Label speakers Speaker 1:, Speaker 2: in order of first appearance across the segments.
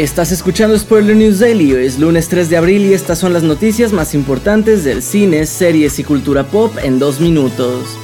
Speaker 1: Estás escuchando Spoiler News Daily, es lunes 3 de abril y estas son las noticias más importantes del cine, series y cultura pop en dos minutos.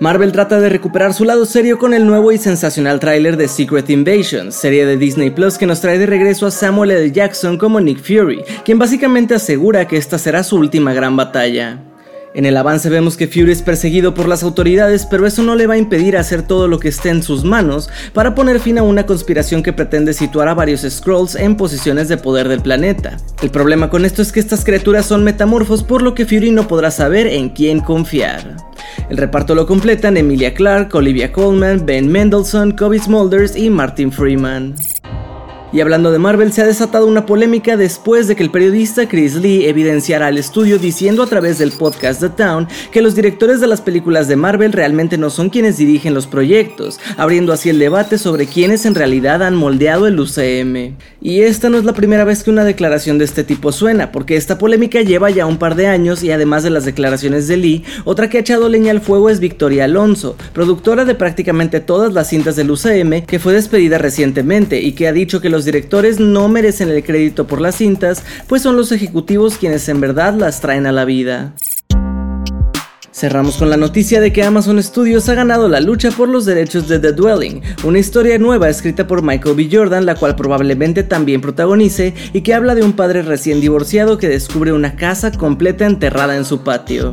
Speaker 1: Marvel trata de recuperar su lado serio con el nuevo y sensacional tráiler de Secret Invasion, serie de Disney Plus que nos trae de regreso a Samuel L. Jackson como Nick Fury, quien básicamente asegura que esta será su última gran batalla. En el avance vemos que Fury es perseguido por las autoridades, pero eso no le va a impedir hacer todo lo que esté en sus manos para poner fin a una conspiración que pretende situar a varios Skrulls en posiciones de poder del planeta. El problema con esto es que estas criaturas son metamorfos, por lo que Fury no podrá saber en quién confiar. El reparto lo completan Emilia Clarke, Olivia Colman, Ben Mendelssohn, Kobe Smulders y Martin Freeman. Y hablando de Marvel, se ha desatado una polémica después de que el periodista Chris Lee evidenciara al estudio diciendo a través del podcast The Town que los directores de las películas de Marvel realmente no son quienes dirigen los proyectos, abriendo así el debate sobre quiénes en realidad han moldeado el UCM. Y esta no es la primera vez que una declaración de este tipo suena, porque esta polémica lleva ya un par de años y además de las declaraciones de Lee, otra que ha echado leña al fuego es Victoria Alonso, productora de prácticamente todas las cintas del UCM, que fue despedida recientemente y que ha dicho que los directores no merecen el crédito por las cintas, pues son los ejecutivos quienes en verdad las traen a la vida. Cerramos con la noticia de que Amazon Studios ha ganado la lucha por los derechos de The Dwelling, una historia nueva escrita por Michael B. Jordan, la cual probablemente también protagonice y que habla de un padre recién divorciado que descubre una casa completa enterrada en su patio.